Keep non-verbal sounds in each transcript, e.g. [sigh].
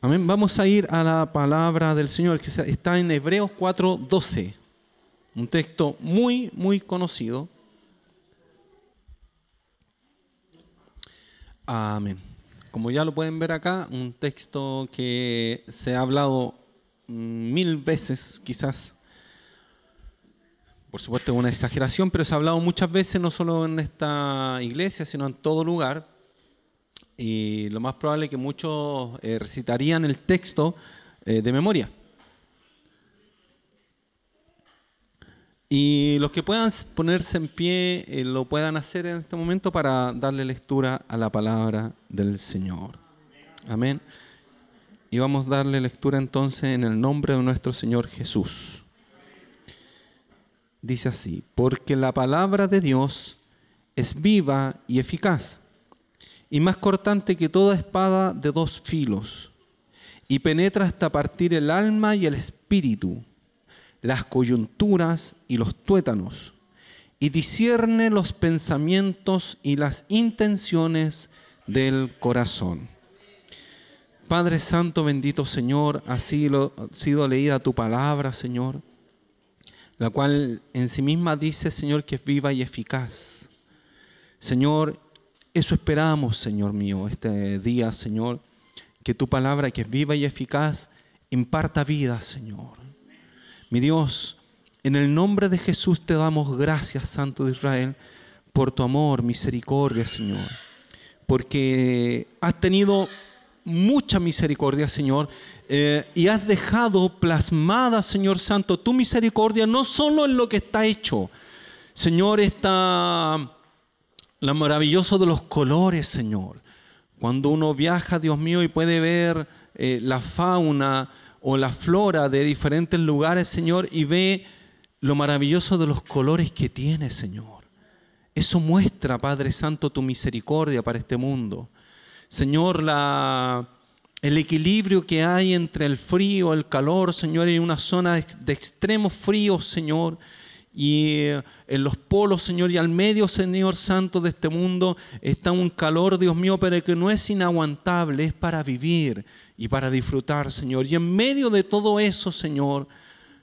Amén. Vamos a ir a la palabra del Señor que está en Hebreos 4:12. Un texto muy, muy conocido. Amén. Como ya lo pueden ver acá, un texto que se ha hablado mil veces, quizás. Por supuesto es una exageración, pero se ha hablado muchas veces, no solo en esta iglesia, sino en todo lugar. Y lo más probable es que muchos eh, recitarían el texto eh, de memoria. Y los que puedan ponerse en pie eh, lo puedan hacer en este momento para darle lectura a la palabra del Señor. Amén. Y vamos a darle lectura entonces en el nombre de nuestro Señor Jesús. Dice así, porque la palabra de Dios es viva y eficaz, y más cortante que toda espada de dos filos, y penetra hasta partir el alma y el espíritu las coyunturas y los tuétanos, y discierne los pensamientos y las intenciones del corazón. Padre Santo, bendito Señor, ha sido, sido leída tu palabra, Señor, la cual en sí misma dice, Señor, que es viva y eficaz. Señor, eso esperamos, Señor mío, este día, Señor, que tu palabra, que es viva y eficaz, imparta vida, Señor mi Dios, en el nombre de Jesús te damos gracias, Santo de Israel, por tu amor, misericordia, Señor. Porque has tenido mucha misericordia, Señor, eh, y has dejado plasmada, Señor Santo, tu misericordia no solo en lo que está hecho. Señor, está lo maravilloso de los colores, Señor. Cuando uno viaja, Dios mío, y puede ver eh, la fauna, o la flora de diferentes lugares, Señor, y ve lo maravilloso de los colores que tiene, Señor. Eso muestra, Padre Santo, tu misericordia para este mundo. Señor, la, el equilibrio que hay entre el frío, el calor, Señor, en una zona de extremo frío, Señor, y eh, en los polos, Señor, y al medio, Señor Santo, de este mundo está un calor, Dios mío, pero que no es inaguantable, es para vivir y para disfrutar, Señor. Y en medio de todo eso, Señor,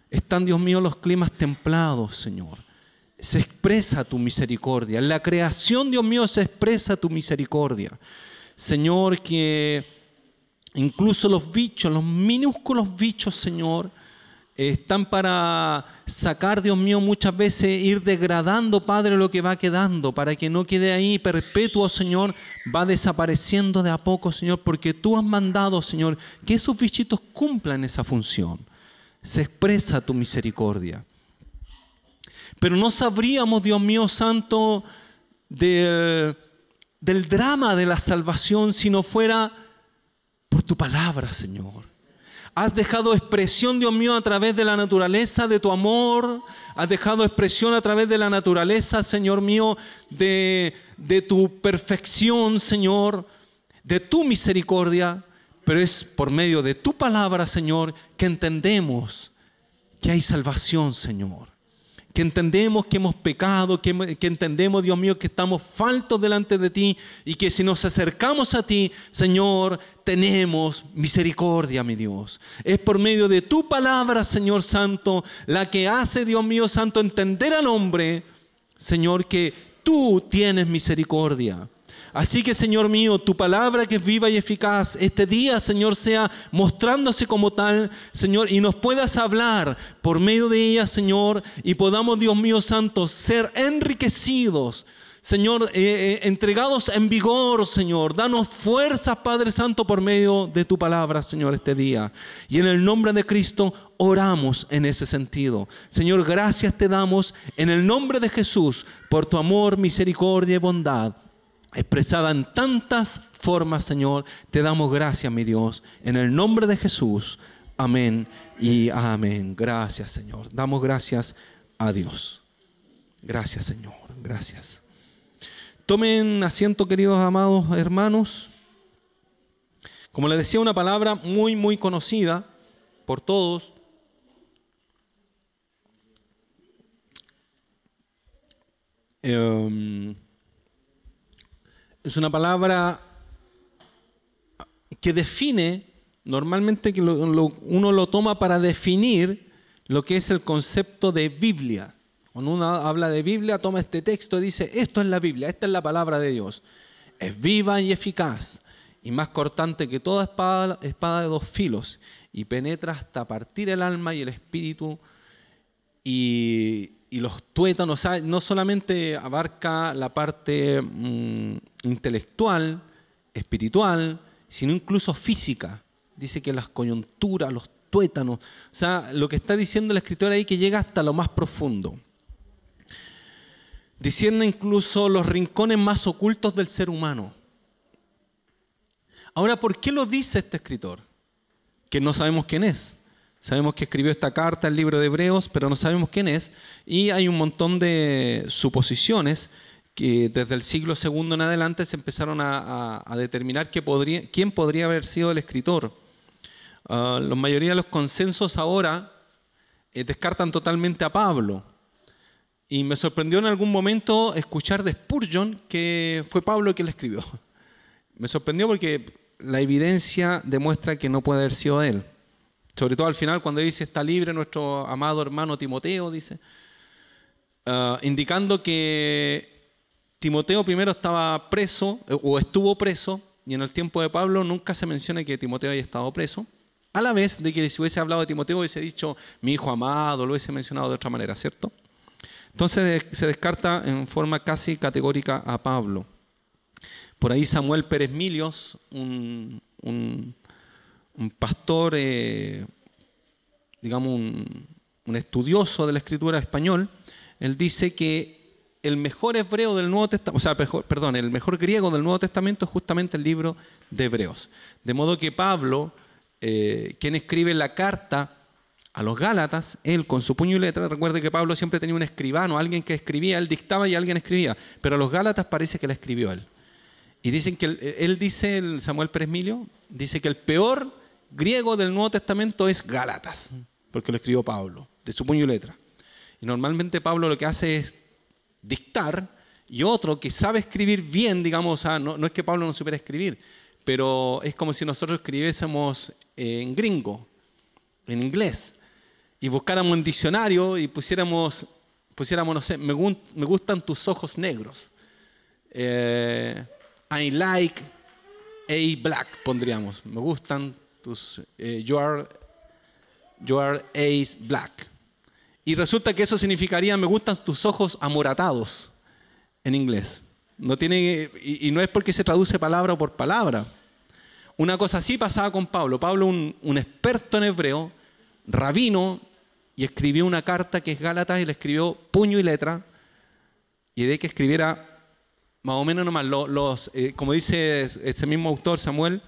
están, Dios mío, los climas templados, Señor. Se expresa tu misericordia. En la creación, Dios mío, se expresa tu misericordia. Señor, que incluso los bichos, los minúsculos bichos, Señor, están para sacar, Dios mío, muchas veces ir degradando, Padre, lo que va quedando, para que no quede ahí perpetuo, Señor, va desapareciendo de a poco, Señor, porque tú has mandado, Señor, que esos bichitos cumplan esa función. Se expresa tu misericordia. Pero no sabríamos, Dios mío santo, del drama de la salvación si no fuera por tu palabra, Señor. Has dejado expresión, Dios mío, a través de la naturaleza de tu amor. Has dejado expresión a través de la naturaleza, Señor mío, de, de tu perfección, Señor, de tu misericordia. Pero es por medio de tu palabra, Señor, que entendemos que hay salvación, Señor que entendemos que hemos pecado, que, entendemos, Dios mío, que estamos faltos delante de ti y que si nos acercamos a ti, Señor, tenemos misericordia, mi Dios. Es por medio de tu palabra, Señor Santo, la que hace, Dios mío Santo, entender al hombre, Señor, que tú tienes misericordia. Así que, Señor mío, tu palabra que es viva y eficaz, este día, Señor, sea mostrándose como tal, Señor, y nos puedas hablar por medio de ella, Señor, y podamos, Dios mío santo, ser enriquecidos. Señor, eh, eh, entregados en vigor, Señor. Danos fuerzas, Padre Santo, por medio de tu palabra, Señor, este día. Y en el nombre de Cristo oramos en ese sentido. Señor, gracias te damos en el nombre de Jesús por tu amor, misericordia y bondad expresada en tantas formas, Señor. Te damos gracias, mi Dios, en el nombre de Jesús. Amén y amén. Gracias, Señor. Damos gracias a Dios. Gracias, Señor. Gracias. Tomen asiento, queridos amados hermanos. Como les decía, una palabra muy, muy conocida por todos. Eh, es una palabra que define normalmente que uno lo toma para definir lo que es el concepto de Biblia. Cuando uno habla de Biblia, toma este texto y dice, esto es la Biblia, esta es la palabra de Dios. Es viva y eficaz y más cortante que toda espada, espada de dos filos y penetra hasta partir el alma y el espíritu y, los tuétanos. No solamente abarca la parte mm, intelectual, espiritual, sino incluso física. Dice que las coyunturas, los tuétanos, o sea, lo que está diciendo el escritor ahí que llega hasta lo más profundo. Diciendo incluso los rincones más ocultos del ser humano. Ahora, ¿por qué lo dice este escritor? Que no sabemos quién es. Sabemos que escribió esta carta, el libro de Hebreos, pero no sabemos quién es. Y hay un montón de suposiciones que desde el siglo II en adelante se empezaron a, determinar quién podría haber sido el escritor. Ah, la mayoría de los consensos ahora eh, descartan totalmente a Pablo. Y me sorprendió en algún momento escuchar de Spurgeon que fue Pablo quien le escribió. [laughs] Me sorprendió porque la evidencia demuestra que no puede haber sido él. Sobre todo al final, cuando dice está libre nuestro amado hermano Timoteo, dice, ah, indicando que Timoteo primero estaba preso eh, o estuvo preso, y en el tiempo de Pablo nunca se menciona que Timoteo haya estado preso, a la vez de que si hubiese hablado de Timoteo hubiese dicho mi hijo amado, lo hubiese mencionado de otra manera, ¿cierto? Entonces se descarta en forma casi categórica a Pablo. Por ahí Samuel Pérez Milios, un, pastor, eh, digamos, un, estudioso de la escritura español, él dice que el mejor hebreo del Nuevo Testamento, o sea, perdón, el mejor griego del Nuevo Testamento es justamente el libro de Hebreos. De modo que Pablo, eh, quien escribe la carta a los Gálatas, él con su puño y letra, recuerde que Pablo siempre tenía un escribano, alguien que escribía, él dictaba y alguien escribía, pero a los Gálatas parece que la escribió él. Y dicen que él, dice, el Samuel Pérez Milio, dice que el peor griego del Nuevo Testamento es Gálatas, porque lo escribió Pablo, de su puño y letra. Y normalmente Pablo lo que hace es dictar, y otro que sabe escribir bien, digamos, no, no es que Pablo no supiera escribir, pero es como si nosotros escribiésemos en gringo, en inglés, y buscáramos un diccionario y pusiéramos, pusiéramos no sé, me, gustan tus ojos negros. Eh, I like a black, pondríamos. Me gustan tus. Eh, you, are, you are a black. Y resulta que eso significaría me gustan tus ojos amoratados en inglés. No tiene, y, no es porque se traduce palabra por palabra. Una cosa así pasaba con Pablo. Pablo, un, experto en hebreo, rabino, y escribió una carta que es Gálatas y le escribió puño y letra. Y de que escribiera más o menos nomás, los, eh, como dice este mismo autor, Samuel,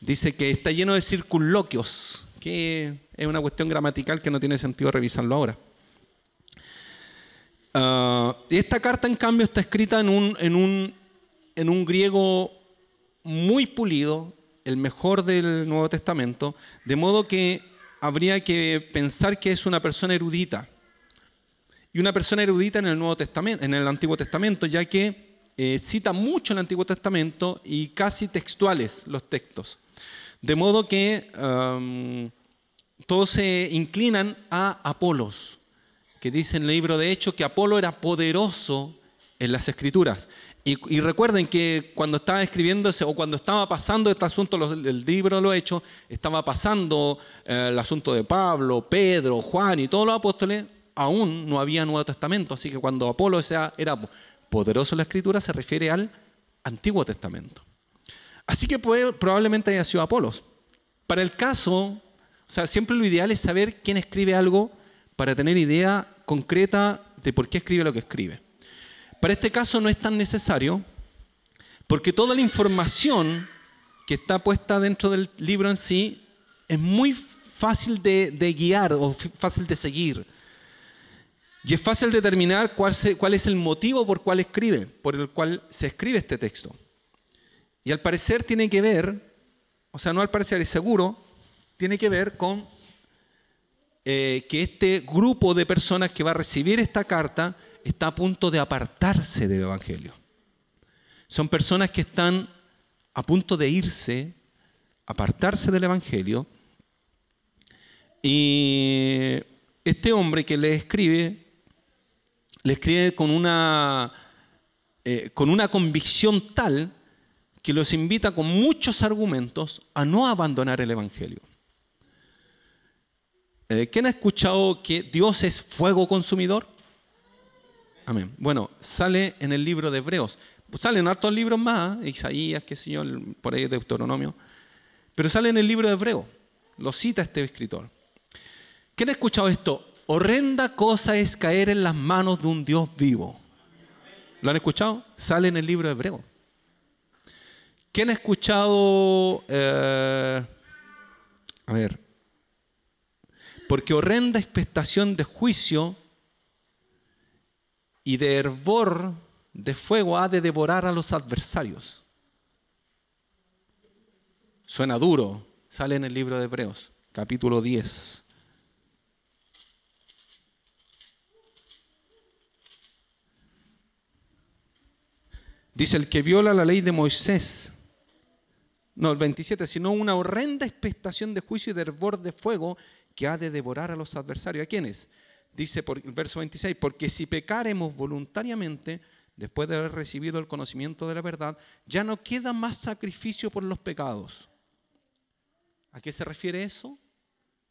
dice que está lleno de circunloquios, que es una cuestión gramatical que no tiene sentido revisarlo ahora. Ah, esta carta, en cambio, está escrita en un, en, un, en un griego muy pulido, el mejor del Nuevo Testamento, de modo que habría que pensar que es una persona erudita. Y una persona erudita en el Nuevo Testamento, en el Antiguo Testamento, ya que eh, cita mucho el Antiguo Testamento y casi textuales los textos. De modo que um, todos se inclinan a Apolos, que dice en el libro de Hechos que Apolo era poderoso en las escrituras. Y, recuerden que cuando estaba escribiéndose o cuando estaba pasando este asunto, el libro lo he hecho, estaba pasando eh, el asunto de Pablo, Pedro, Juan y todos los apóstoles, aún no había Nuevo Testamento. Así que cuando Apolo era poderoso la escritura se refiere al Antiguo Testamento. Así que probablemente haya sido Apolos. Para el caso, o sea, siempre lo ideal es saber quién escribe algo para tener idea concreta de por qué escribe lo que escribe. Para este caso no es tan necesario, porque toda la información que está puesta dentro del libro en sí es muy fácil de guiar o fácil de seguir. Y es fácil determinar cuál, es el motivo por cual escribe, por el cual se escribe este texto. Y al parecer tiene que ver, o sea, no al parecer, es seguro, tiene que ver con eh, que este grupo de personas que va a recibir esta carta está a punto de apartarse del Evangelio. Son personas que están a punto de irse apartarse del Evangelio. Y este hombre que le escribe, le escribe con una, eh, con una convicción tal que los invita con muchos argumentos a no abandonar el Evangelio. Eh, ¿Quién ha escuchado que Dios es fuego consumidor? Amén. Bueno, sale en el libro de Hebreos. Salen hartos libros más, ¿eh? Isaías, qué yo, por ahí Deuteronomio. Pero sale en el libro de Hebreos. Lo cita este escritor. ¿Quién ha escuchado esto? Horrenda cosa es caer en las manos de un Dios vivo. ¿Lo han escuchado? Sale en el libro de Hebreos. ¿Quién ha escuchado? Eh, a ver. Porque horrenda expectación de juicio y de hervor de fuego ha de devorar a los adversarios. Suena duro, sale en el libro de Hebreos, capítulo 10. Dice, el que viola la ley de Moisés no, el 27, sino una horrenda expectación de juicio y de hervor de fuego que ha de devorar a los adversarios. ¿A quiénes? Dice por el verso 26, porque si pecaremos voluntariamente, después de haber recibido el conocimiento de la verdad, ya no queda más sacrificio por los pecados. ¿A qué se refiere eso?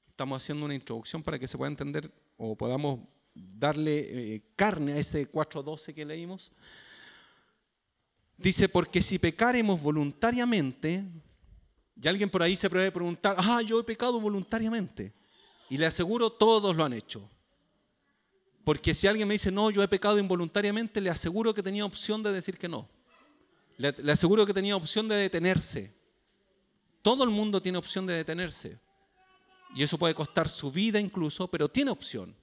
Estamos haciendo una introducción para que se pueda entender o podamos darle eh, carne a ese 4.12 que leímos. Dice, porque si pecaremos voluntariamente, y alguien por ahí se puede preguntar, ah, yo he pecado voluntariamente. Y le aseguro, todos lo han hecho. Porque si alguien me dice, no, yo he pecado involuntariamente, le aseguro que tenía opción de decir que no. Le, le aseguro que tenía opción de detenerse. Todo el mundo tiene opción de detenerse. Y eso puede costar su vida incluso, pero tiene opción.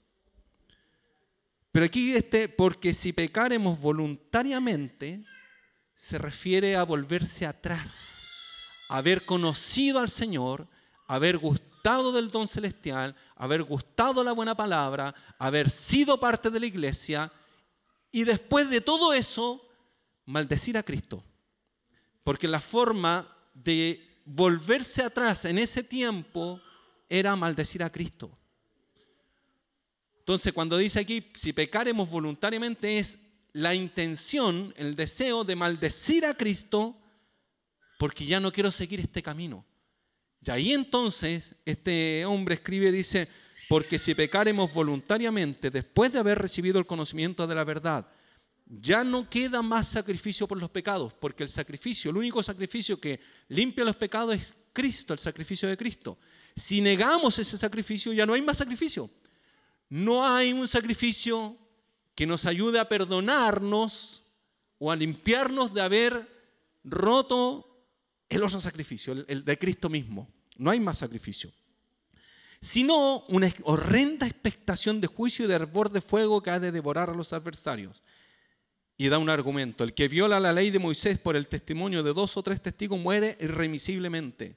Pero aquí este, porque si pecaremos voluntariamente, se refiere a volverse atrás, haber conocido al Señor, haber gustado del don celestial, haber gustado la buena palabra, haber sido parte de la iglesia y después de todo eso, maldecir a Cristo. Porque la forma de volverse atrás en ese tiempo era maldecir a Cristo. Entonces, cuando dice aquí, si pecaremos voluntariamente, es la intención, el deseo de maldecir a Cristo porque ya no quiero seguir este camino. Y ahí entonces este hombre escribe, dice, porque si pecaremos voluntariamente después de haber recibido el conocimiento de la verdad, ya no queda más sacrificio por los pecados, porque el sacrificio, el único sacrificio que limpia los pecados es Cristo, el sacrificio de Cristo. Si negamos ese sacrificio, ya no hay más sacrificio. No hay un sacrificio que nos ayude a perdonarnos o a limpiarnos de haber roto el otro sacrificio, el, de Cristo mismo. No hay más sacrificio. Sino una horrenda expectación de juicio y de hervor de fuego que ha de devorar a los adversarios. Y da un argumento. El que viola la ley de Moisés por el testimonio de dos o tres testigos muere irremisiblemente.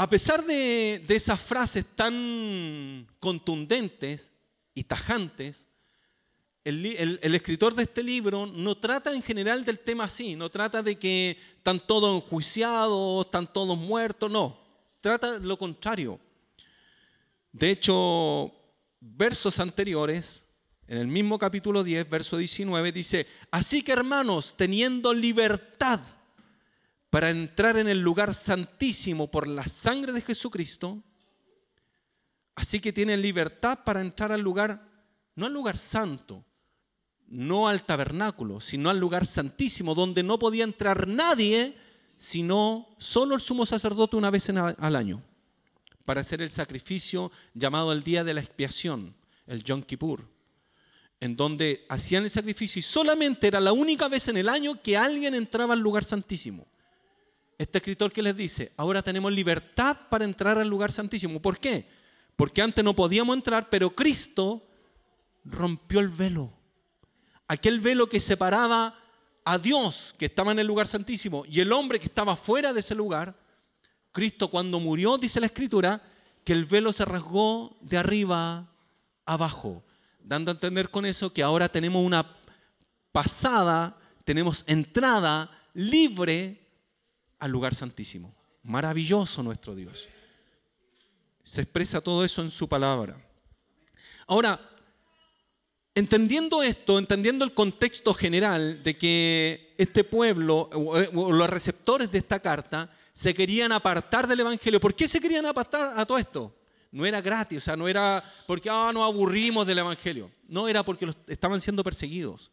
A pesar de, esas frases tan contundentes y tajantes, el, escritor de este libro no trata en general del tema así, no trata de que están todos enjuiciados, están todos muertos, no, trata lo contrario. De hecho, versos anteriores, en el mismo capítulo 10, verso 19, dice, así que hermanos, teniendo libertad, para entrar en el lugar santísimo por la sangre de Jesucristo, así que tienen libertad para entrar al lugar, no al lugar santo, no al tabernáculo, sino al lugar santísimo, donde no podía entrar nadie, sino solo el sumo sacerdote una vez al año, para hacer el sacrificio llamado el día de la expiación, el Yom Kippur, en donde hacían el sacrificio y solamente era la única vez en el año que alguien entraba al lugar santísimo este escritor que les dice, ahora tenemos libertad para entrar al lugar santísimo. ¿Por qué? porque antes no podíamos entrar, pero Cristo rompió el velo. Aquel velo que separaba a Dios, que estaba en el lugar santísimo, y el hombre que estaba fuera de ese lugar, Cristo cuando murió, dice la Escritura, que el velo se rasgó de arriba abajo, dando a entender con eso que ahora tenemos una pasada, tenemos entrada libre al lugar santísimo. Maravilloso nuestro Dios. Se expresa todo eso en su palabra. Ahora, entendiendo esto, entendiendo el contexto general de que este pueblo o los receptores de esta carta se querían apartar del Evangelio. ¿Por qué se querían apartar a todo esto? No era gratis, o sea, no era porque ah, nos aburrimos del Evangelio. No, era porque estaban siendo perseguidos.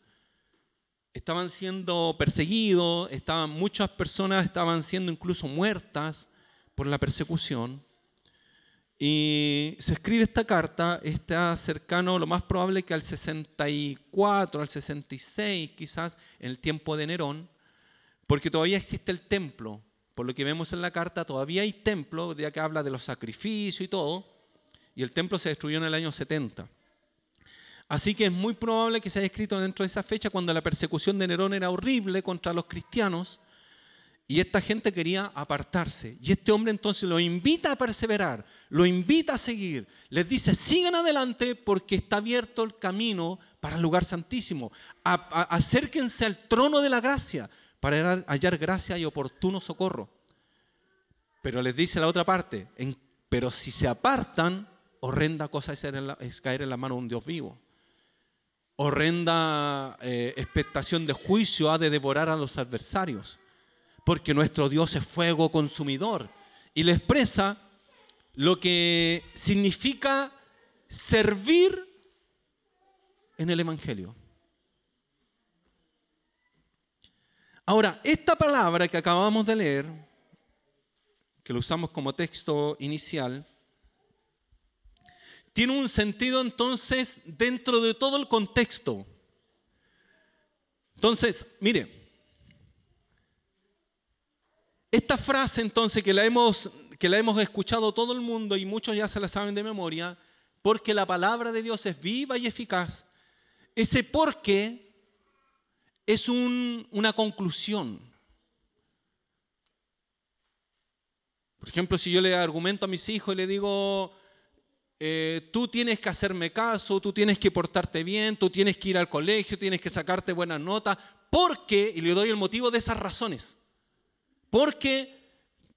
Estaban siendo perseguidos, estaban, muchas personas estaban siendo incluso muertas por la persecución. Y se escribe esta carta, está cercano, lo más probable que al 64, al 66 quizás, en el tiempo de Nerón, porque todavía existe el templo por lo que vemos en la carta, todavía hay templo, ya que habla de los sacrificios y todo, y el templo se destruyó en el año 70. Así que es muy probable que se haya escrito dentro de esa fecha cuando la persecución de Nerón era horrible contra los cristianos y esta gente quería apartarse. Y este hombre entonces lo invita a perseverar, lo invita a seguir. Les dice, sigan adelante porque está abierto el camino para el lugar santísimo. acérquense al trono de la gracia para hallar gracia y oportuno socorro. Pero les dice la otra parte, pero si se apartan, horrenda cosa es, caer en la mano de un Dios vivo. Horrenda eh, expectación de juicio ha de devorar a los adversarios, porque nuestro Dios es fuego consumidor. Y le expresa lo que significa servir en el Evangelio. Ahora, esta palabra que acabamos de leer, que lo usamos como texto inicial, tiene un sentido entonces dentro de todo el contexto. Entonces, mire, esta frase entonces que la hemos, que la hemos escuchado todo el mundo y muchos ya se la saben de memoria, porque la palabra de Dios es viva y eficaz. Ese porque es una conclusión. Por ejemplo, si yo le argumento a mis hijos y le digo, eh, tú tienes que hacerme caso, tú tienes que portarte bien, tú tienes que ir al colegio, tienes que sacarte buenas notas, porque, y le doy el motivo de esas razones, porque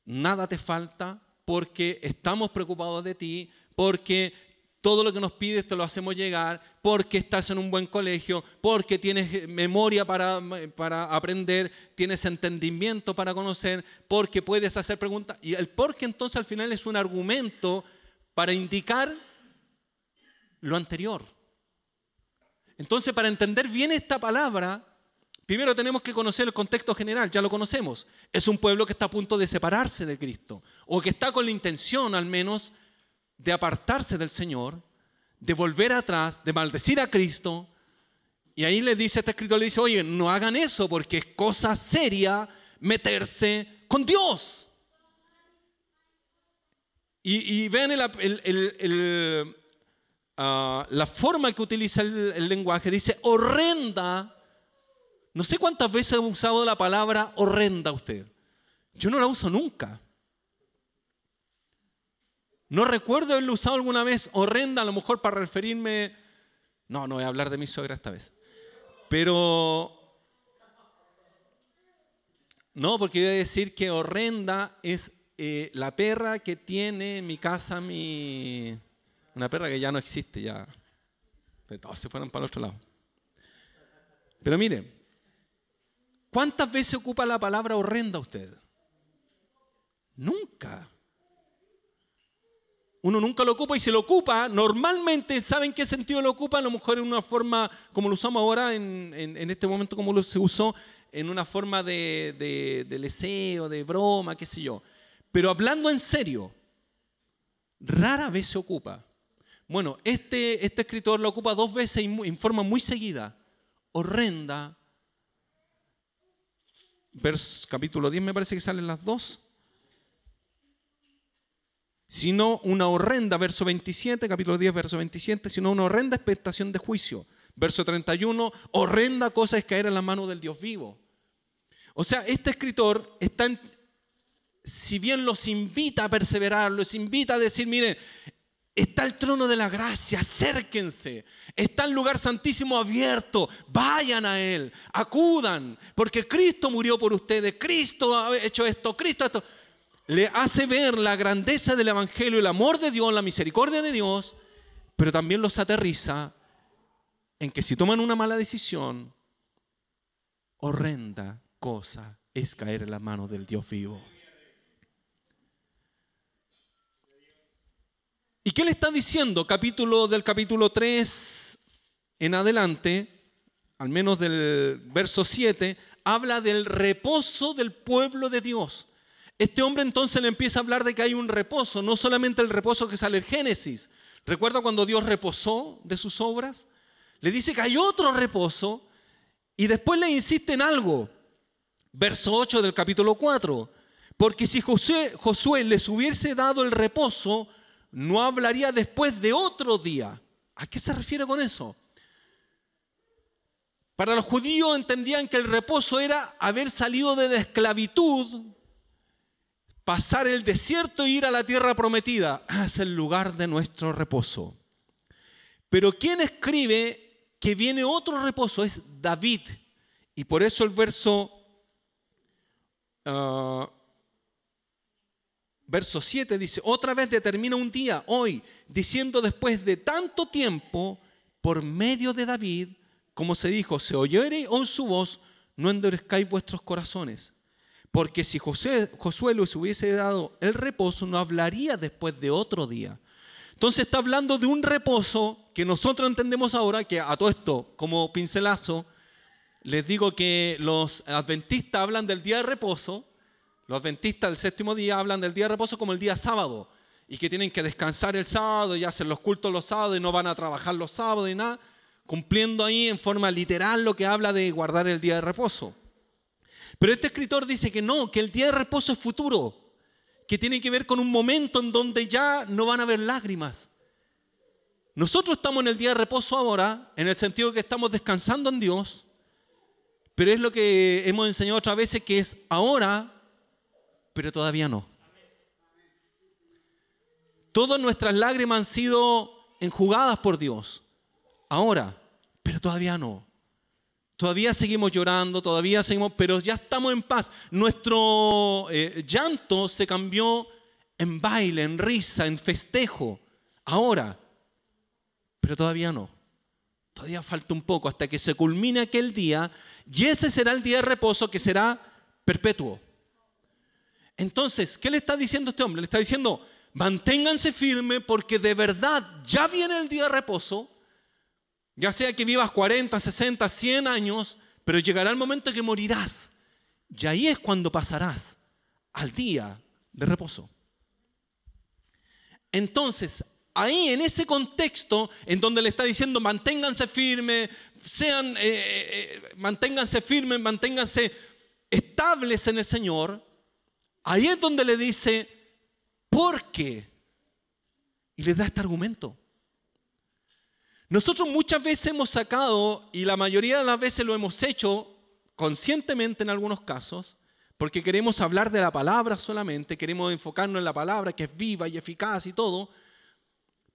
nada te falta, porque estamos preocupados de ti, porque todo lo que nos pides te lo hacemos llegar porque estás en un buen colegio, porque tienes memoria para, para, aprender, tienes entendimiento para conocer, porque puedes hacer preguntas. Y el porque entonces al final es un argumento para indicar lo anterior. Entonces para entender bien esta palabra, primero tenemos que conocer el contexto general, ya lo conocemos. Es un pueblo que está a punto de separarse de Cristo, o que está con la intención al menos de apartarse del Señor, de volver atrás, de maldecir a Cristo. Y ahí le dice, este escritor le dice, oye, no hagan eso porque es cosa seria meterse con Dios. Y, vean ah, la forma que utiliza el, lenguaje, dice horrenda. No sé cuántas veces ha usado la palabra horrenda usted. Yo no la uso nunca. No recuerdo haberlo usado alguna vez horrenda, a lo mejor para referirme... No, no voy a hablar de mi suegra esta vez. Pero... No, porque voy a decir que horrenda es eh, la perra que tiene en mi casa mi... Una perra que ya no existe, ya... Todos se fueron para el otro lado. Pero mire, ¿cuántas veces ocupa la palabra horrenda usted? Nunca uno nunca lo ocupa y si lo ocupa, normalmente, ¿saben qué sentido lo ocupa? A lo mejor en una forma, como lo usamos ahora, en, este momento como lo, se usó, en una forma de, de, de leseo, de broma, qué sé yo. Pero hablando en serio, rara vez se ocupa. Bueno, este, este escritor lo ocupa dos veces en forma muy seguida. Horrenda. Capítulo 10 me parece que salen las dos sino una horrenda, verso 27, capítulo 10, verso 27, sino una horrenda expectación de juicio. Verso 31, horrenda cosa es caer en la mano del Dios vivo. O sea, este escritor está, si bien los invita a perseverar, los invita a decir, miren, Está el trono de la gracia, acérquense. Está el lugar santísimo abierto, vayan a Él, acudan, porque Cristo murió por ustedes, Cristo ha hecho esto, Cristo esto. Le hace ver la grandeza del Evangelio, el amor de Dios, la misericordia de Dios, pero también los aterriza en que si toman una mala decisión, horrenda cosa es caer en las manos del Dios vivo. ¿Y qué le está diciendo? Capítulo del capítulo 3 en adelante, al menos del verso 7, habla del reposo del pueblo de Dios. Este hombre entonces le empieza a hablar de que hay un reposo, no solamente el reposo que sale en Génesis. ¿Recuerda cuando Dios reposó de sus obras? Le dice que hay otro reposo y después le insiste en algo. Verso 8 del capítulo 4. Porque si Josué, Josué les hubiese dado el reposo, no hablaría después de otro día. ¿A qué se refiere con eso? Para los judíos entendían que el reposo era haber salido de la esclavitud, pasar el desierto e ir a la tierra prometida. Ah, es el lugar de nuestro reposo. Pero quien escribe que viene otro reposo es David. Y por eso el verso ah, verso 7 dice, otra vez determina un día, hoy, diciendo después de tanto tiempo, por medio de David, como se dijo, se oyere en su voz, no endurezcáis vuestros corazones. Porque si José, Josué les hubiese dado el reposo, no hablaría después de otro día. Entonces está hablando de un reposo que nosotros entendemos ahora, que a todo esto, como pincelazo, les digo que los adventistas hablan del día de reposo, los adventistas del séptimo día hablan del día de reposo como el día sábado y que tienen que descansar el sábado y hacer los cultos los sábados y no van a trabajar los sábados y nada, cumpliendo ahí en forma literal lo que habla de guardar el día de reposo. Pero este escritor dice que no, que el día de reposo es futuro, que tiene que ver con un momento en donde ya no van a haber lágrimas. Nosotros estamos en el día de reposo ahora, en el sentido que estamos descansando en Dios, pero es lo que hemos enseñado otras veces, que es ahora pero todavía no. Todas nuestras lágrimas han sido enjugadas por Dios. Ahora, pero todavía no. Todavía seguimos llorando, todavía seguimos, pero ya estamos en paz. Nuestro eh, llanto se cambió en baile, en risa, en festejo. Ahora, pero todavía no. Todavía falta un poco hasta que se culmine aquel día y ese será el día de reposo que será perpetuo. Entonces, ¿qué le está diciendo este hombre? Le está diciendo, manténganse firmes porque de verdad ya viene el día de reposo, ya sea que vivas 40, 60, 100 años, pero llegará el momento en que morirás. Y ahí es cuando pasarás al día de reposo. Entonces, ahí en ese contexto en donde le está diciendo manténganse firmes, sean, eh, eh, eh, manténganse firmes, manténganse estables en el Señor, Ahí es donde le dice, ¿por qué? Y le da este argumento. Nosotros muchas veces hemos sacado, y la mayoría de las veces lo hemos hecho conscientemente en algunos casos, porque queremos hablar de la palabra solamente, queremos enfocarnos en la palabra que es viva y eficaz y todo,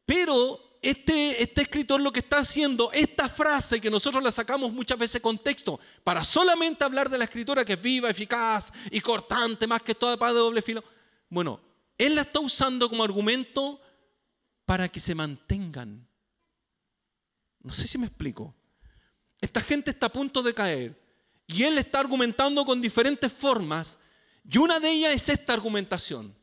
pero este, este escritor lo que está haciendo, esta frase que nosotros la sacamos muchas veces contexto, para solamente hablar de la escritura que es viva, eficaz y cortante, más que toda paz de doble filo, bueno, él la está usando como argumento para que se mantengan. No sé si me explico. Esta gente está a punto de caer y él está argumentando con diferentes formas y una de ellas es esta argumentación.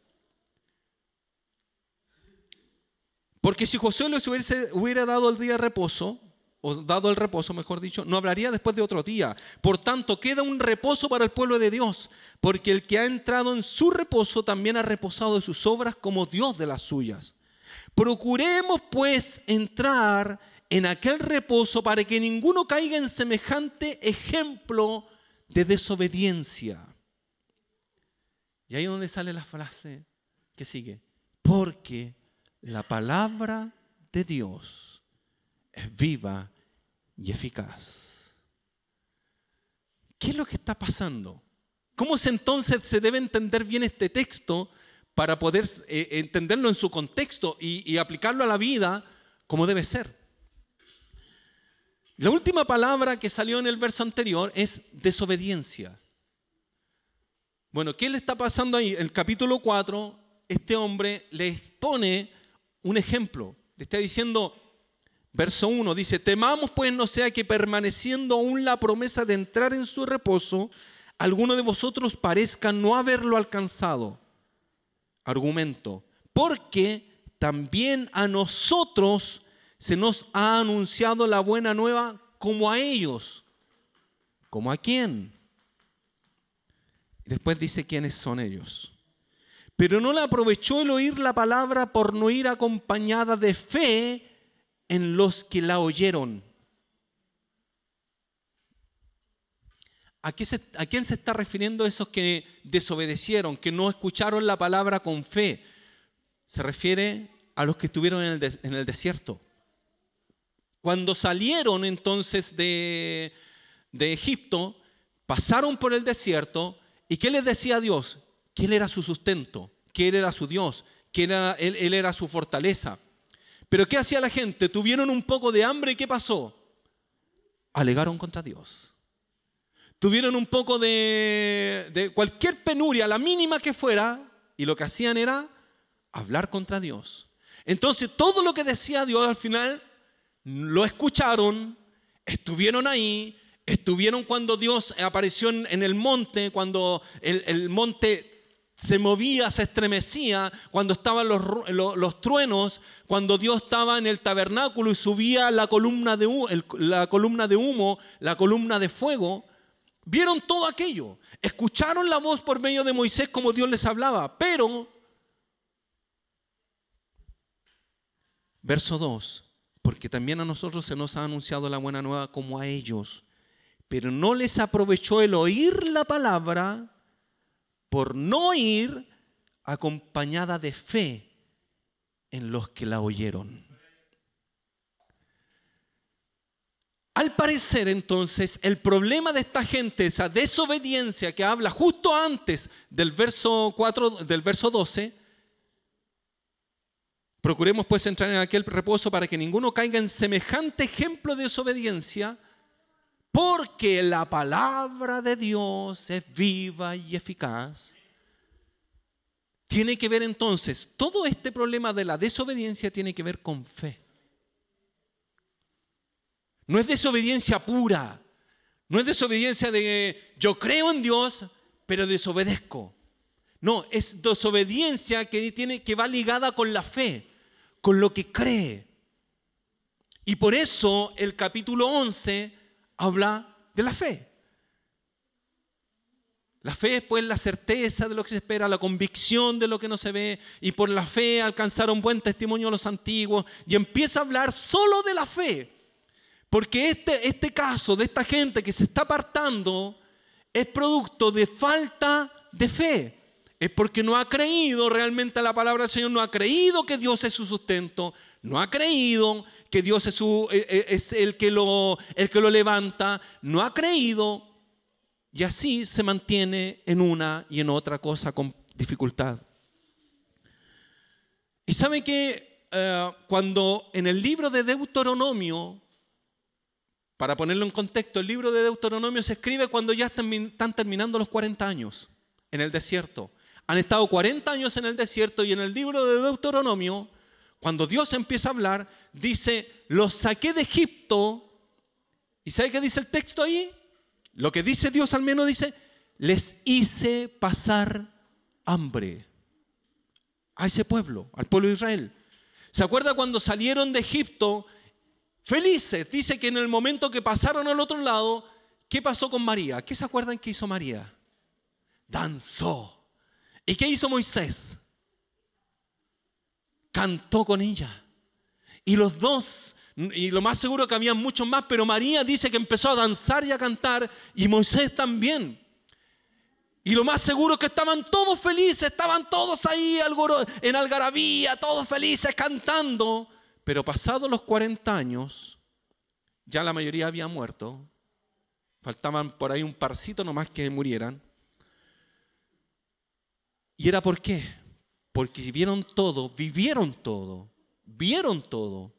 Porque si José les hubiera dado el día de reposo, o dado el reposo, mejor dicho, no hablaría después de otro día. Por tanto, queda un reposo para el pueblo de Dios, porque el que ha entrado en su reposo también ha reposado de sus obras como Dios de las suyas. Procuremos pues entrar en aquel reposo para que ninguno caiga en semejante ejemplo de desobediencia. Y ahí es donde sale la frase que sigue. porque la palabra de Dios es viva y eficaz. ¿Qué es lo que está pasando? ¿Cómo es entonces se debe entender bien este texto para poder eh, entenderlo en su contexto y, y aplicarlo a la vida como debe ser? La última palabra que salió en el verso anterior es desobediencia. Bueno, ¿qué le está pasando ahí? El capítulo 4, este hombre le expone un ejemplo. Le está diciendo, verso 1, dice, temamos pues no sea que permaneciendo aún la promesa de entrar en su reposo, alguno de vosotros parezca no haberlo alcanzado. Argumento, porque también a nosotros se nos ha anunciado la buena nueva como a ellos. ¿Como a quién? Después dice quiénes son ellos. Pero no le aprovechó el oír la palabra por no ir acompañada de fe en los que la oyeron. ¿A, ¿A, quién se está refiriendo esos que desobedecieron, que no escucharon la palabra con fe? Se refiere a los que estuvieron en el, en el desierto. Cuando salieron entonces de, Egipto, pasaron por el desierto, ¿y qué les decía Dios? Que Él era su sustento, que Él era su Dios, que era, él, él era su fortaleza. Pero ¿qué hacía la gente? Tuvieron un poco de hambre y ¿qué pasó? Alegaron contra Dios. Tuvieron un poco de, de, cualquier penuria, la mínima que fuera, y lo que hacían era hablar contra Dios. Entonces todo lo que decía Dios al final lo escucharon, estuvieron ahí, estuvieron cuando Dios apareció en el monte, cuando el, monte se movía, se estremecía, cuando estaban los, los, truenos, cuando Dios estaba en el tabernáculo y subía la columna, de, la columna de humo, la columna de fuego. Vieron todo aquello, escucharon la voz por medio de Moisés como Dios les hablaba, pero, verso 2, porque también a nosotros se nos ha anunciado la buena nueva como a ellos. Pero no les aprovechó el oír la palabra por no ir acompañada de fe en los que la oyeron. Al parecer entonces el problema de esta gente, esa desobediencia que habla justo antes del verso 4 del verso 12, Procuremos pues entrar en aquel reposo para que ninguno caiga en semejante ejemplo de desobediencia, porque la palabra de Dios es viva y eficaz. Tiene que ver entonces, todo este problema de la desobediencia tiene que ver con fe. No es desobediencia pura, no es desobediencia de yo creo en Dios, pero desobedezco. No, es desobediencia que, tiene, que va ligada con la fe con lo que cree. Y por eso el capítulo 11 habla de la fe. La fe es pues la certeza de lo que se espera, la convicción de lo que no se ve, y por la fe alcanzar un buen testimonio a los antiguos, y empieza a hablar solo de la fe. Porque este, este caso de esta gente que se está apartando es producto de falta de fe es porque no ha creído realmente a la palabra del Señor, no ha creído que Dios es su sustento, no ha creído que Dios es, su, e, e, es el, que lo, el que lo levanta, no ha creído y así se mantiene en una y en otra cosa con dificultad. Y sabe que eh, cuando en el libro de Deuteronomio, para ponerlo en contexto, el libro de Deuteronomio se escribe cuando ya están, están terminando los 40 años en el desierto. Han estado 40 años en el desierto y en el libro de Deuteronomio, cuando Dios empieza a hablar, dice, los saqué de Egipto. ¿Y sabe qué dice el texto ahí? Lo que dice Dios al menos dice, les hice pasar hambre a ese pueblo, al pueblo de Israel. ¿Se acuerda cuando salieron de Egipto felices? Dice que en el momento que pasaron al otro lado, ¿qué pasó con María? ¿Qué se acuerdan que hizo María? Danzó. ¿Y qué hizo Moisés? Cantó con ella. Y los dos, y lo más seguro que había muchos más, pero María dice que empezó a danzar y a cantar, y Moisés también. Y lo más seguro que estaban todos felices, estaban todos ahí en algarabía, todos felices cantando. Pero pasados los 40 años, ya la mayoría había muerto. Faltaban por ahí un parcito nomás que murieran. ¿Y era por qué? Porque vieron todo, vivieron todo, vieron todo,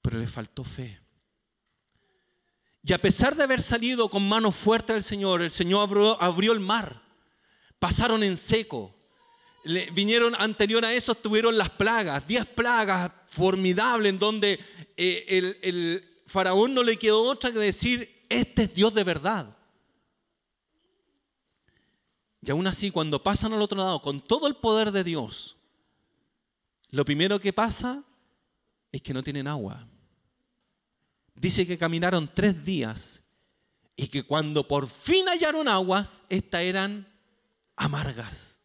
pero les faltó fe. Y a pesar de haber salido con mano fuerte del Señor, el Señor abrió, el mar. Pasaron en seco. vinieron anterior a eso, tuvieron las plagas, diez plagas formidables en donde eh, el, el faraón no le quedó otra que decir, este es Dios de verdad. Y aún así, cuando pasan al otro lado con todo el poder de Dios, lo primero que pasa es que no tienen agua. Dice que caminaron tres días y que cuando por fin hallaron aguas, estas eran amargas.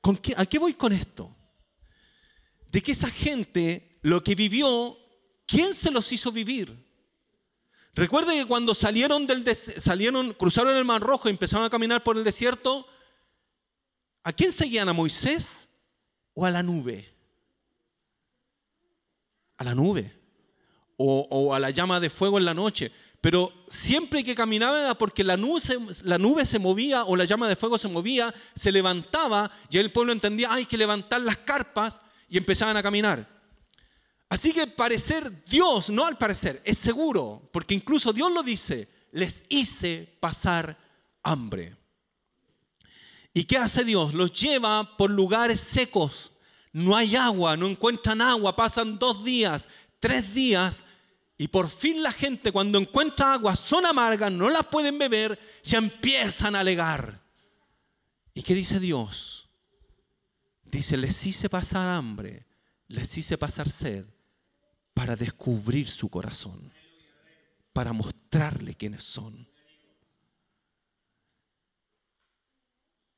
¿Con ¿A qué voy con esto? De que esa gente lo que vivió, ¿quién se los hizo vivir? Recuerden que cuando salieron del salieron, cruzaron el Mar Rojo y empezaron a caminar por el desierto, ¿a quién seguían? ¿A Moisés o a la nube? A la nube. O, a la llama de fuego en la noche. Pero siempre que caminaban era porque la nube, se, la nube se movía o la llama de fuego se movía, se levantaba y el pueblo entendía, hay que levantar las carpas y empezaban a caminar. Así que parecer Dios, no al parecer, es seguro, porque incluso Dios lo dice, les hice pasar hambre. ¿Y qué hace Dios? Los lleva por lugares secos. No hay agua, no encuentran agua, pasan dos días, tres días, y por fin la gente cuando encuentra agua son amargas, no las pueden beber, ya empiezan a alegar. ¿Y qué dice Dios? Dice, les hice pasar hambre, les hice pasar sed para descubrir su corazón, para mostrarle quiénes son.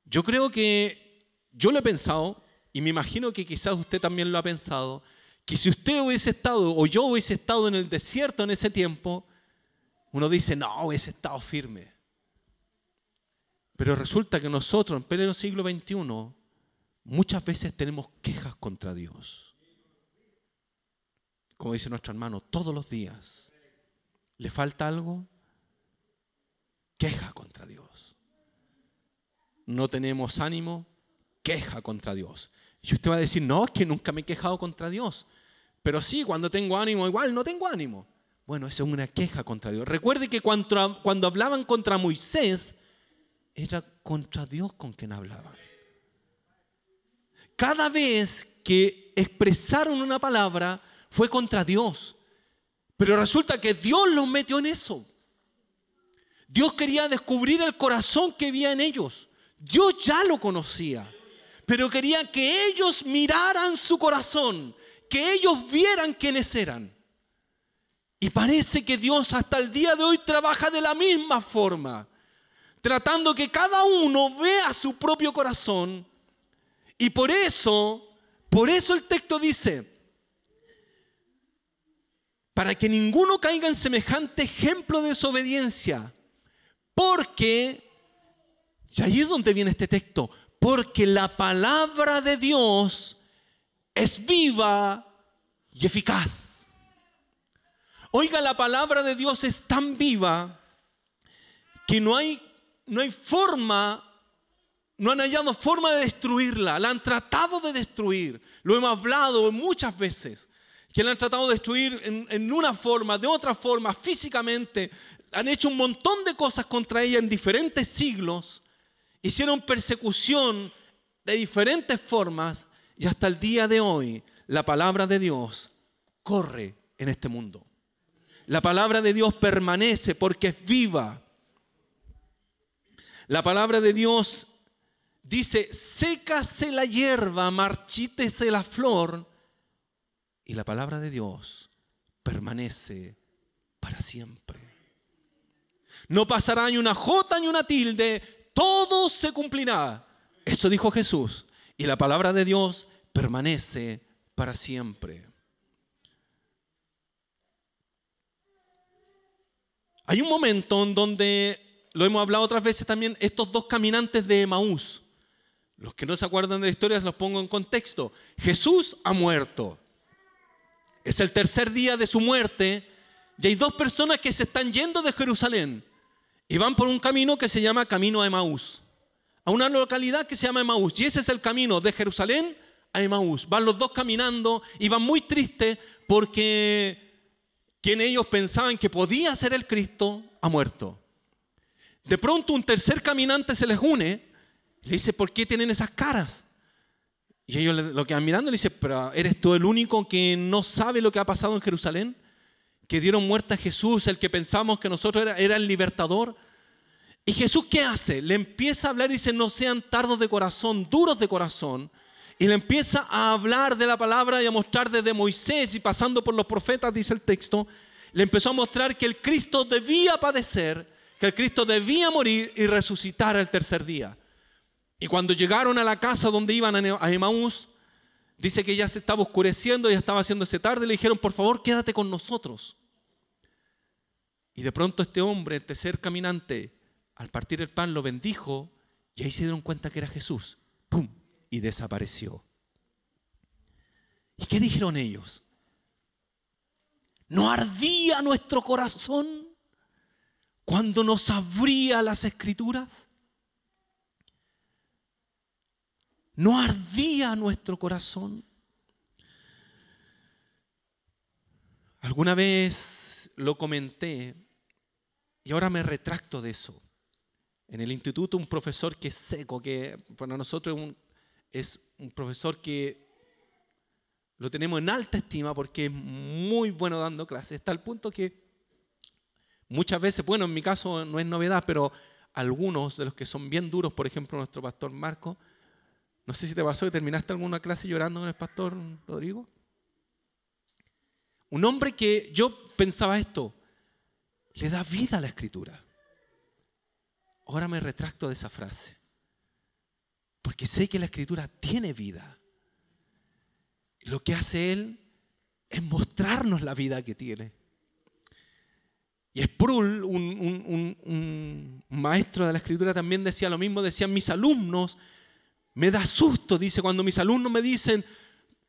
Yo creo que, yo lo he pensado, y me imagino que quizás usted también lo ha pensado, que si usted hubiese estado, o yo hubiese estado en el desierto en ese tiempo, uno dice, no, hubiese estado firme. Pero resulta que nosotros en pleno siglo XXI muchas veces tenemos quejas contra Dios como dice nuestro hermano, todos los días. ¿Le falta algo? Queja contra Dios. No tenemos ánimo, queja contra Dios. Y usted va a decir, no, es que nunca me he quejado contra Dios. Pero sí, cuando tengo ánimo, igual no tengo ánimo. Bueno, eso es una queja contra Dios. Recuerde que cuando, cuando hablaban contra Moisés, era contra Dios con quien hablaban. Cada vez que expresaron una palabra, fue contra Dios. Pero resulta que Dios los metió en eso. Dios quería descubrir el corazón que había en ellos. Dios ya lo conocía, pero quería que ellos miraran su corazón, que ellos vieran quiénes eran. Y parece que Dios hasta el día de hoy trabaja de la misma forma, tratando que cada uno vea su propio corazón. Y por eso, por eso el texto dice, para que ninguno caiga en semejante ejemplo de desobediencia. Porque, y ahí es donde viene este texto, porque la palabra de Dios es viva y eficaz. Oiga, la palabra de Dios es tan viva que no hay, no hay forma, no han hallado forma de destruirla, la han tratado de destruir, lo hemos hablado muchas veces que la han tratado de destruir en, una forma, de otra forma, físicamente. Han hecho un montón de cosas contra ella en diferentes siglos. Hicieron persecución de diferentes formas y hasta el día de hoy la palabra de Dios corre en este mundo. La palabra de Dios permanece porque es viva. La palabra de Dios dice, sécase la hierba, marchítese la flor, y la palabra de Dios permanece para siempre. No pasará ni una jota ni una tilde, todo se cumplirá. Eso dijo Jesús. Y la palabra de Dios permanece para siempre. Hay un momento en donde, lo hemos hablado otras veces también, estos dos caminantes de Emaús, los que no se acuerdan de la historia, los pongo en contexto. Jesús ha muerto. Es el tercer día de su muerte y hay dos personas que se están yendo de Jerusalén y van por un camino que se llama Camino a Emaús, a una localidad que se llama Emaús. Y ese es el camino de Jerusalén a Emaús. Van los dos caminando y van muy tristes porque quien ellos pensaban que podía ser el Cristo ha muerto. De pronto un tercer caminante se les une le dice, ¿por qué tienen esas caras? Y ellos lo quedan mirando y le dicen, pero ¿eres tú el único que no sabe lo que ha pasado en Jerusalén? Que dieron muerte a Jesús, el que pensamos que nosotros era, era el libertador. ¿Y Jesús qué hace? Le empieza a hablar y dice, no sean tardos de corazón, duros de corazón. Y le empieza a hablar de la palabra y a mostrar desde Moisés y pasando por los profetas, dice el texto, le empezó a mostrar que el Cristo debía padecer, que el Cristo debía morir y resucitar el tercer día. Y cuando llegaron a la casa donde iban a Emaús, dice que ya se estaba oscureciendo, ya estaba haciéndose tarde, le dijeron, por favor, quédate con nosotros. Y de pronto este hombre, el tercer caminante, al partir el pan lo bendijo y ahí se dieron cuenta que era Jesús. ¡Pum! Y desapareció. ¿Y qué dijeron ellos? ¿No ardía nuestro corazón cuando nos abría las escrituras? ¿No ardía nuestro corazón? Alguna vez lo comenté y ahora me retracto de eso. En el instituto un profesor que es seco, que para nosotros es un profesor que lo tenemos en alta estima porque es muy bueno dando clases, está al punto que muchas veces, bueno, en mi caso no es novedad, pero algunos de los que son bien duros, por ejemplo nuestro pastor Marco, no sé si te pasó que terminaste alguna clase llorando con el pastor Rodrigo. Un hombre que yo pensaba esto, le da vida a la escritura. Ahora me retracto de esa frase, porque sé que la escritura tiene vida. Lo que hace él es mostrarnos la vida que tiene. Y Sproul, un, un maestro de la escritura, también decía lo mismo, decían mis alumnos me da susto, dice, cuando mis alumnos me dicen,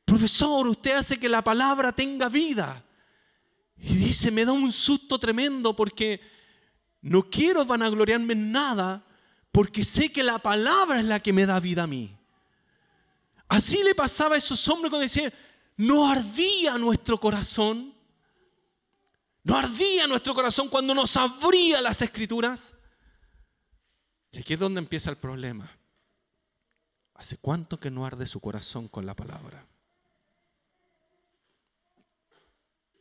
profesor, usted hace que la palabra tenga vida. Y dice, me da un susto tremendo porque no quiero vanagloriarme en nada, porque sé que la palabra es la que me da vida a mí. Así le pasaba a esos hombres cuando decían, no ardía nuestro corazón, no ardía nuestro corazón cuando nos abría las escrituras. Y aquí es donde empieza el problema. ¿Hace cuánto que no arde su corazón con la palabra?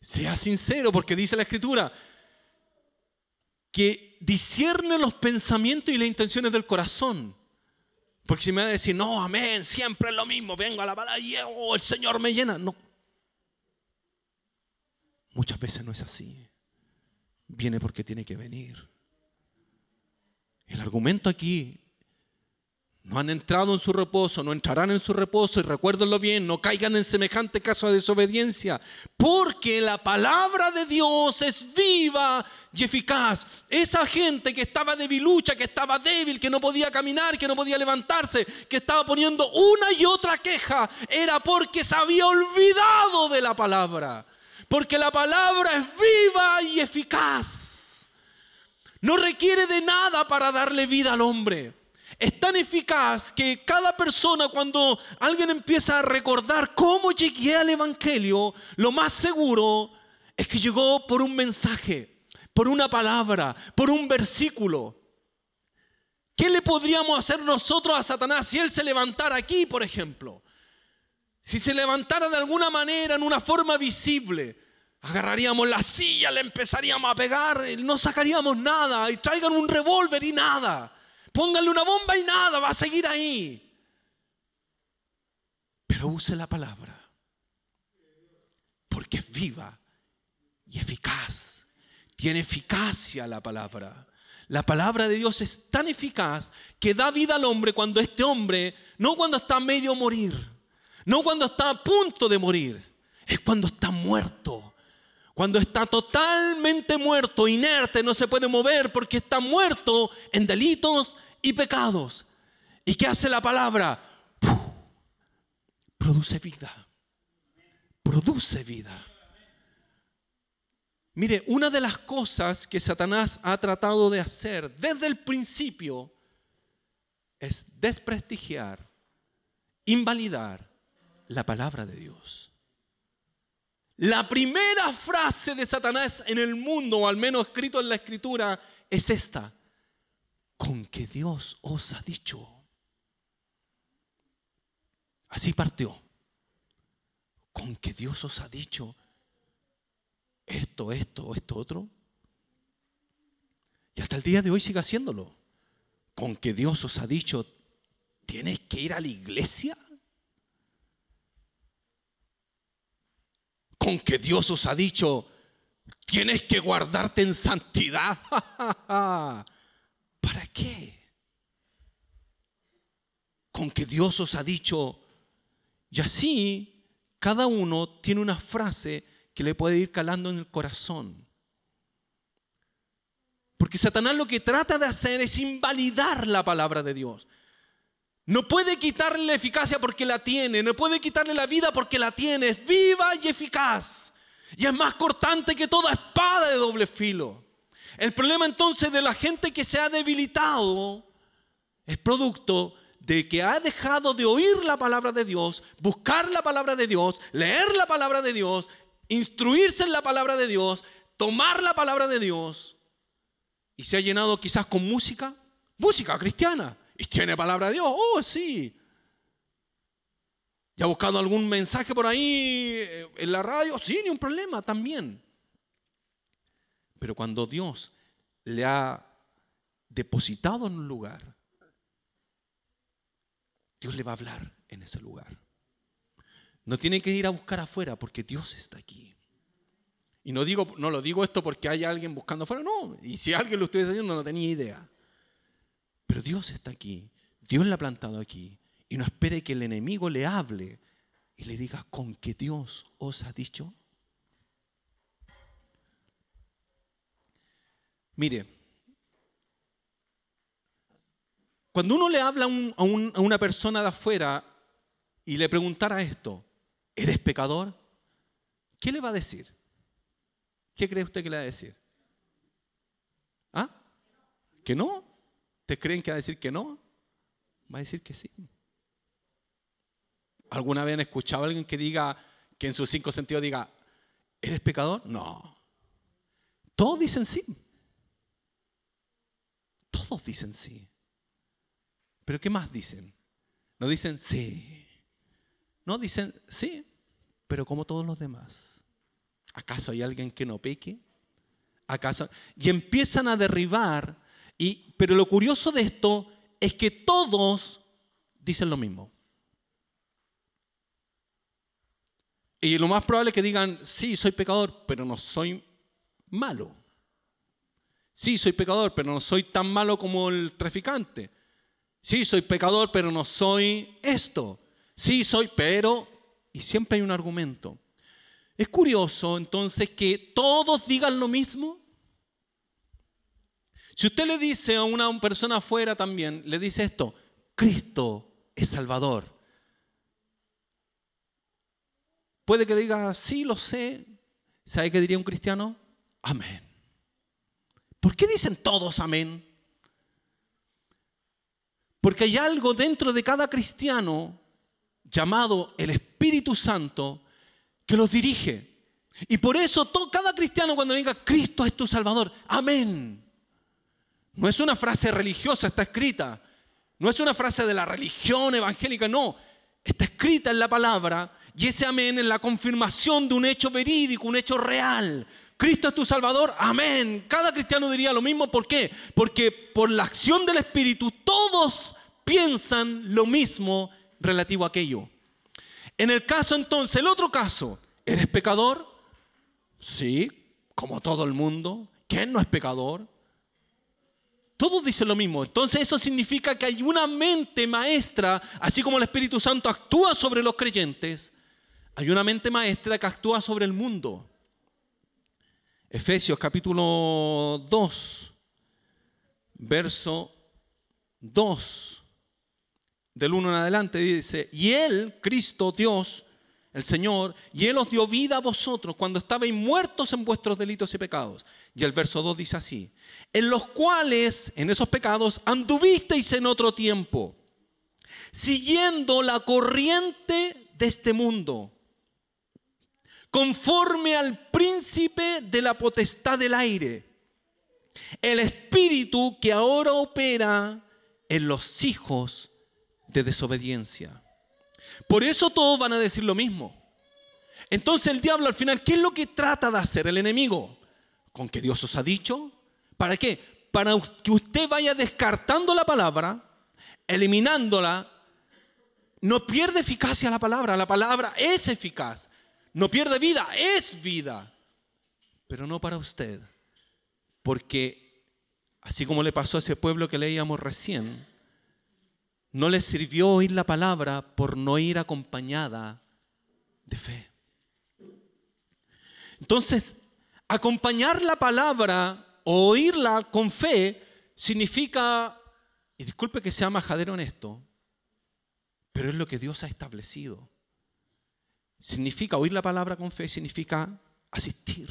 Sea sincero, porque dice la Escritura que discierne los pensamientos y las intenciones del corazón. Porque si me va a decir, no, amén, siempre es lo mismo, vengo a la palabra y oh, el Señor me llena. No. Muchas veces no es así. Viene porque tiene que venir. El argumento aquí no han entrado en su reposo, no entrarán en su reposo y recuérdenlo bien, no caigan en semejante caso de desobediencia, porque la palabra de Dios es viva y eficaz. Esa gente que estaba debilucha, que estaba débil, que no podía caminar, que no podía levantarse, que estaba poniendo una y otra queja, era porque se había olvidado de la palabra. Porque la palabra es viva y eficaz. No requiere de nada para darle vida al hombre es tan eficaz que cada persona cuando alguien empieza a recordar cómo llegué al Evangelio, lo más seguro es que llegó por un mensaje, por una palabra, por un versículo. ¿Qué le podríamos hacer nosotros a Satanás si él se levantara aquí, por ejemplo? Si se levantara de alguna manera, en una forma visible, agarraríamos la silla, le empezaríamos a pegar, no sacaríamos nada, y traigan un revólver y nada. Póngale una bomba y nada, va a seguir ahí. Pero use la palabra. Porque es viva y eficaz. Tiene eficacia la palabra. La palabra de Dios es tan eficaz que da vida al hombre cuando este hombre, no cuando está medio morir, no cuando está a punto de morir, es cuando está muerto, Cuando está totalmente muerto, inerte, no se puede mover porque está muerto en delitos y pecados. ¿Y qué hace la palabra? Produce vida. Produce vida. Mire, una de las cosas que Satanás ha tratado de hacer desde el principio es desprestigiar, invalidar la palabra de Dios. La primera frase de Satanás en el mundo, o al menos escrito en la escritura, es esta. Con que Dios os ha dicho. Así partió. Con que Dios os ha dicho esto, esto, esto, otro. Y hasta el día de hoy sigue haciéndolo. Con que Dios os ha dicho, tienes que ir a la iglesia. Con que Dios os ha dicho, tienes que guardarte en santidad. [laughs] ¿Para qué? Con que Dios os ha dicho, y así cada uno tiene una frase que le puede ir calando en el corazón. Porque Satanás lo que trata de hacer es invalidar la palabra de Dios. No puede quitarle la eficacia porque la tiene, no puede quitarle la vida porque la tiene, es viva y eficaz. Y es más cortante que toda espada de doble filo. El problema entonces de la gente que se ha debilitado es producto de que ha dejado de oír la palabra de Dios, buscar la palabra de Dios, leer la palabra de Dios instruirse en la palabra de Dios, tomar la palabra de Dios y se ha llenado quizás con música, música cristiana, y tiene palabra de Dios, oh sí. ¿Y ha buscado algún mensaje por ahí eh, en la radio? Sí, ni un problema también. Pero cuando Dios le ha depositado en un lugar, Dios le va a hablar en ese lugar. No tiene que ir a buscar afuera porque Dios está aquí. Y no, digo, no lo digo esto porque haya alguien buscando afuera, no. Y si alguien lo estuviese haciendo no tenía idea. Pero Dios está aquí. Dios le ha plantado aquí. Y no espere que el enemigo le hable y le diga con que Dios os ha dicho. Mire, cuando uno le habla a, a una persona de afuera y le preguntara esto, ¿eres pecador? ¿Qué le va a decir? ¿Qué cree usted que le va a decir? ¿Ah? ¿Que no? ¿Te creen que va a decir que no? Va a decir que sí. ¿Alguna vez han escuchado a alguien que diga, que en sus cinco sentidos diga, ¿eres pecador? No. Todos dicen sí. Todos dicen sí. ¿Pero qué más dicen? No dicen sí. No, dicen, sí, pero como todos los demás. ¿Acaso hay alguien que no peque? ¿Acaso? Y empiezan a derribar, y, pero lo curioso de esto es que todos dicen lo mismo. Y lo más probable es que digan, sí, soy pecador, pero no soy malo. Sí, soy pecador, pero no soy tan malo como el traficante. Sí, soy pecador, pero no soy esto. Sí, soy, pero, y siempre hay un argumento. Es curioso entonces que todos digan lo mismo. Si usted le dice a una persona afuera también, le dice esto, Cristo es Salvador. Puede que diga, sí, lo sé. ¿Sabe qué diría un cristiano? Amén. ¿Por qué dicen todos amén? Porque hay algo dentro de cada cristiano llamado el Espíritu Santo que los dirige. Y por eso todo, cada cristiano cuando diga Cristo es tu Salvador, amén. No es una frase religiosa, está escrita. No es una frase de la religión evangélica, no. Está escrita en la palabra y ese amén es la confirmación de un hecho verídico, un hecho real. Cristo es tu Salvador, amén. Cada cristiano diría lo mismo, ¿por qué? Porque por la acción del Espíritu todos piensan lo mismo relativo a aquello. En el caso entonces, el otro caso, ¿eres pecador? Sí, como todo el mundo. ¿Quién no es pecador? Todos dicen lo mismo. Entonces eso significa que hay una mente maestra, así como el Espíritu Santo actúa sobre los creyentes, hay una mente maestra que actúa sobre el mundo. Efesios capítulo 2, verso 2, del 1 en adelante, dice, y Él, Cristo Dios, el Señor, y Él os dio vida a vosotros cuando estabais muertos en vuestros delitos y pecados. Y el verso 2 dice así, en los cuales, en esos pecados, anduvisteis en otro tiempo, siguiendo la corriente de este mundo, conforme al príncipe de la potestad del aire, el espíritu que ahora opera en los hijos de desobediencia por eso todos van a decir lo mismo. Entonces el diablo al final, ¿qué es lo que trata de hacer el enemigo? Con que Dios os ha dicho. ¿Para qué? Para que usted vaya descartando la palabra, eliminándola. No pierde eficacia la palabra, la palabra es eficaz. No pierde vida, es vida. Pero no para usted. Porque así como le pasó a ese pueblo que leíamos recién, no le sirvió oír la palabra por no ir acompañada de fe. Entonces, acompañar la palabra o oírla con fe significa, y disculpe que sea majadero honesto, pero es lo que Dios ha establecido. Significa oír la palabra con fe, significa asistir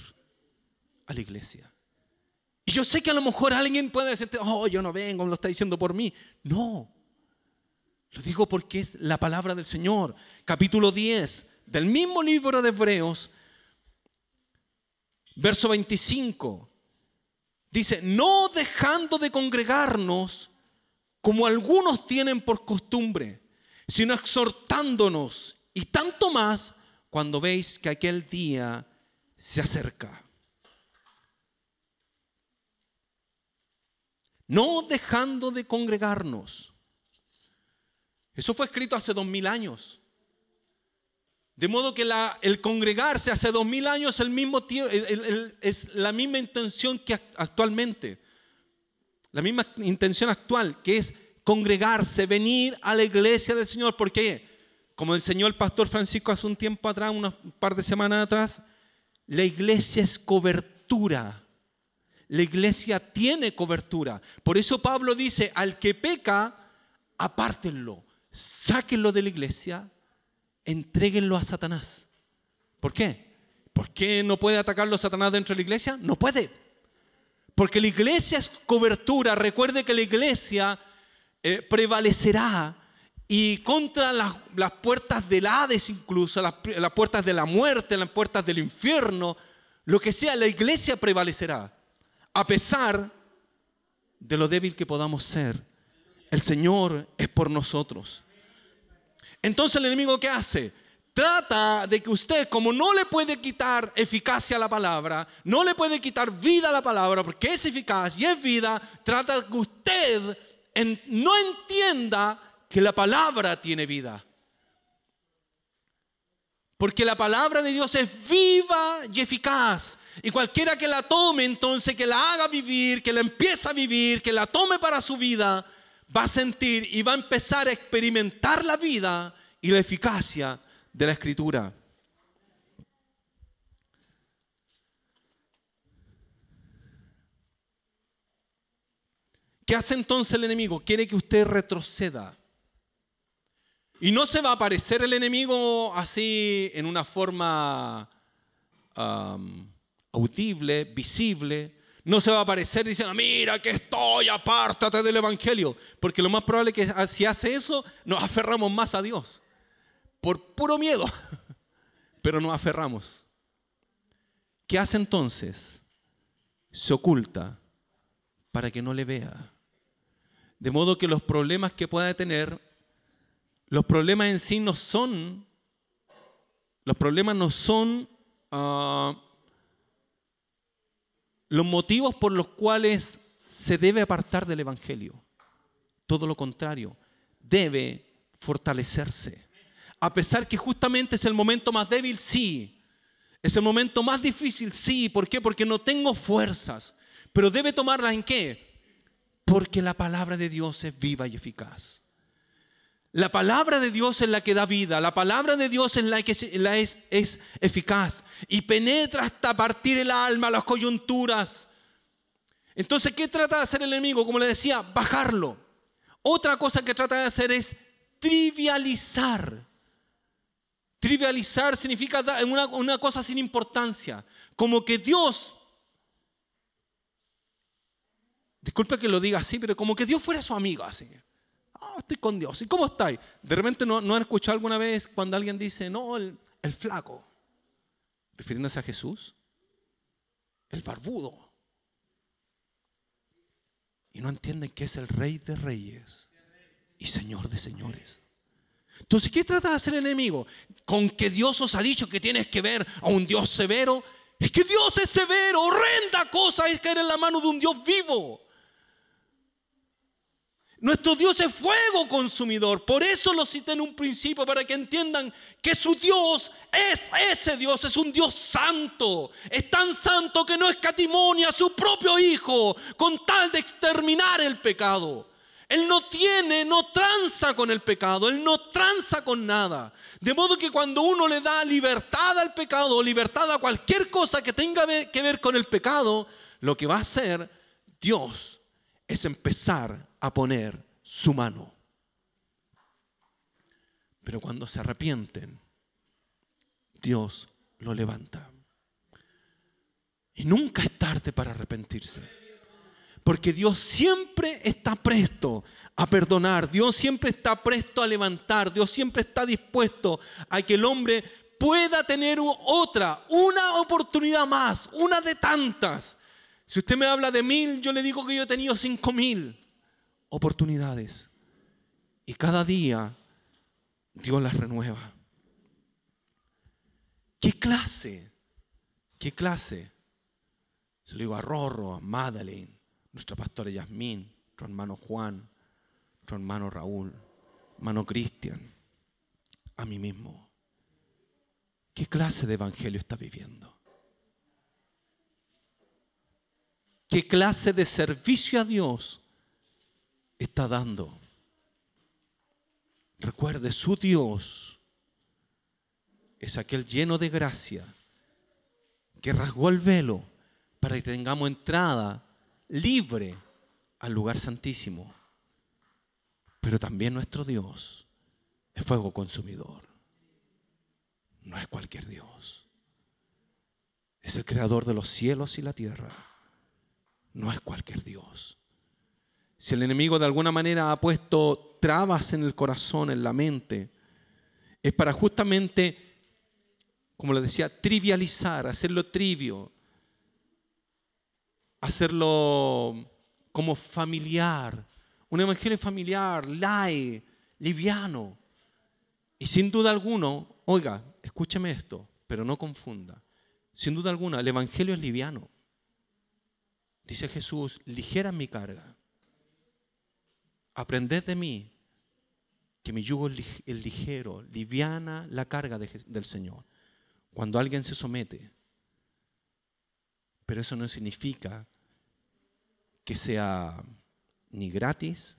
a la iglesia. Y yo sé que a lo mejor alguien puede decir, oh, yo no vengo, lo está diciendo por mí. No, lo digo porque es la palabra del Señor. Capítulo 10 del mismo libro de Hebreos, verso 25. Dice, no dejando de congregarnos como algunos tienen por costumbre, sino exhortándonos y tanto más cuando veis que aquel día se acerca. No dejando de congregarnos. Eso fue escrito hace dos mil años. De modo que el congregarse hace dos mil años es la misma intención que actualmente. La misma intención actual, que es congregarse, venir a la iglesia del Señor. ¿Por qué? Como enseñó el pastor Francisco hace un tiempo atrás, unas par de semanas atrás, la iglesia es cobertura. La iglesia tiene cobertura. Por eso Pablo dice, al que peca, apártenlo sáquenlo de la iglesia, entréguenlo a Satanás. ¿Por qué? ¿Por qué no puede atacarlo Satanás dentro de la iglesia? No puede. Porque la iglesia es cobertura. Recuerde que la iglesia eh, prevalecerá y contra las, puertas del Hades incluso, las, las puertas de la muerte, las puertas del infierno, lo que sea, la iglesia prevalecerá. A pesar de lo débil que podamos ser el Señor es por nosotros. Entonces el enemigo ¿qué hace? Trata de que usted, como no le puede quitar eficacia a la palabra, no le puede quitar vida a la palabra, porque es eficaz y es vida, trata de que usted no entienda que la palabra tiene vida. Porque la palabra de Dios es viva y eficaz. Y cualquiera que la tome entonces, que la haga vivir, que la empiece a vivir, que la tome para su vida, va a sentir y va a empezar a experimentar la vida y la eficacia de la escritura. ¿Qué hace entonces el enemigo? Quiere que usted retroceda. Y no se va a aparecer el enemigo así en una forma audible, visible, no se va a aparecer diciendo, mira que estoy, apártate del Evangelio. Porque lo más probable es que si hace eso, nos aferramos más a Dios. Por puro miedo. [laughs] Pero nos aferramos. ¿Qué hace entonces? Se oculta para que no le vea. De modo que los problemas que pueda tener, los problemas en sí no son, los problemas no son... Ah, los motivos por los cuales se debe apartar del Evangelio. Todo lo contrario, debe fortalecerse. A pesar que justamente es el momento más débil, sí. Es el momento más difícil, sí. ¿Por qué? Porque no tengo fuerzas. Pero debe tomarlas en qué? Porque la palabra de Dios es viva y eficaz. La palabra de Dios es la que da vida, la palabra de Dios es la que es, es eficaz y penetra hasta partir el alma, las coyunturas. Entonces, ¿qué trata de hacer el enemigo? Como le decía, bajarlo. Otra cosa que trata de hacer es trivializar. Trivializar significa una, una cosa sin importancia. Como que Dios, disculpe que lo diga así, pero como que Dios fuera su amigo, así. Estoy con Dios. ¿Y cómo estáis? De repente no, han escuchado alguna vez cuando alguien dice, no, el, el flaco, refiriéndose a Jesús, el barbudo. Y no entienden que es el rey de reyes y señor de señores. Entonces, ¿qué trata de hacer el enemigo? Con que Dios os ha dicho que tienes que ver a un Dios severo. Es que Dios es severo, horrenda cosa es caer en la mano de un Dios vivo. Nuestro Dios es fuego consumidor. Por eso lo cité en un principio, para que entiendan que su Dios es ese Dios, es un Dios santo. Es tan santo que no escatimonia a su propio Hijo con tal de exterminar el pecado. Él no tiene, no tranza con el pecado, Él no tranza con nada. De modo que cuando uno le da libertad al pecado, libertad a cualquier cosa que tenga que ver con el pecado, lo que va a hacer Dios es empezar a poner su mano. Pero cuando se arrepienten, Dios lo levanta. Y nunca es tarde para arrepentirse. Porque Dios siempre está presto a perdonar, Dios siempre está presto a levantar, Dios siempre está dispuesto a que el hombre pueda tener otra, una oportunidad más, una de tantas. Si usted me habla de mil, yo le digo que yo he tenido cinco mil oportunidades. Y cada día Dios las renueva. ¿Qué clase? ¿Qué clase? Se lo digo a Rorro, a Madeleine, nuestra pastora Yasmín, nuestro hermano Juan, nuestro hermano Raúl, hermano Cristian, a mí mismo. ¿Qué clase de evangelio está viviendo? ¿Qué clase de servicio a Dios está dando. Recuerde, su Dios es aquel lleno de gracia que rasgó el velo para que tengamos entrada libre al lugar santísimo. Pero también nuestro Dios es fuego consumidor. No es cualquier Dios. Es el creador de los cielos y la tierra. No es cualquier Dios. Si el enemigo de alguna manera ha puesto trabas en el corazón, en la mente, es para justamente, como le decía, trivializar, hacerlo trivio, hacerlo como familiar, un evangelio familiar, light, liviano. Y sin duda alguna, oiga, escúcheme esto, pero no confunda. Sin duda alguna, el evangelio es liviano. Dice Jesús, ligera mi carga. Aprended de mí que mi yugo es ligero, liviana la carga del Señor. Cuando alguien se somete, pero eso no significa que sea ni gratis,